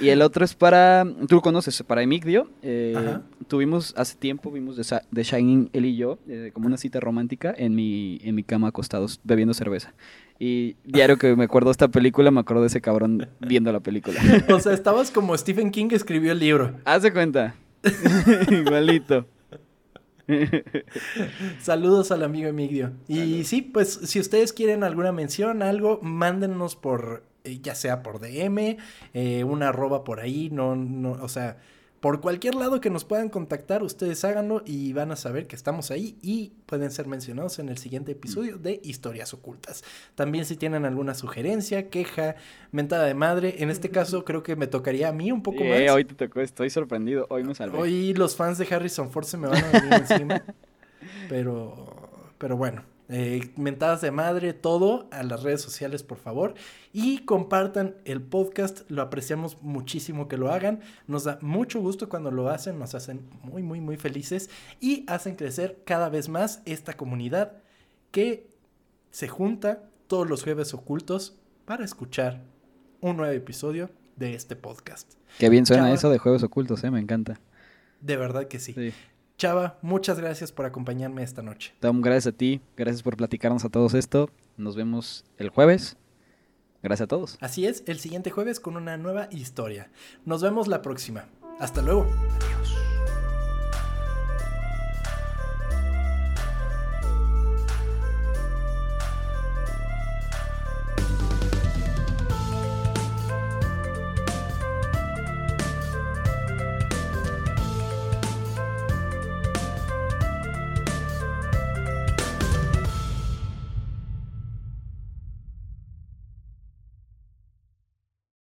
y el otro es para, tú lo conoces, para Emigdio. Eh, tuvimos, hace tiempo vimos The, Shining, él y yo, eh, como una cita romántica en mi, en mi cama acostados, bebiendo cerveza. Y diario que me acuerdo de esta película, me acuerdo de ese cabrón viendo la película. O sea, estabas como Stephen King escribió el libro. Haz de cuenta. Igualito. Saludos al amigo Emigdio. Y sí, pues si ustedes quieren alguna mención, algo, mándennos por, ya sea por DM, eh, una arroba por ahí, no, no, o sea, por cualquier lado que nos puedan contactar, ustedes háganlo y van a saber que estamos ahí y pueden ser mencionados en el siguiente episodio de Historias Ocultas. También si tienen alguna sugerencia, queja, mentada de madre, en este caso creo que me tocaría a mí un poco Eh, más. hoy te tocó, estoy sorprendido. Hoy me salvé. Hoy los fans de Harrison Ford se me van a venir encima. Pero, pero bueno, eh, mentadas de madre, todo a las redes sociales, por favor. Y compartan el podcast, lo apreciamos muchísimo que lo hagan. Nos da mucho gusto cuando lo hacen, nos hacen muy, muy, muy felices y hacen crecer cada vez más esta comunidad que se junta todos los jueves ocultos para escuchar un nuevo episodio de este podcast. Qué bien suena Chava. eso de juegos ocultos, eh, me encanta. De verdad que sí. Sí. Chava, muchas gracias por acompañarme esta noche. Tom, gracias a ti, gracias por platicarnos a todos esto. Nos vemos el jueves. Gracias a todos. Así es, el siguiente jueves con una nueva historia. Nos vemos la próxima. Hasta luego. Adiós.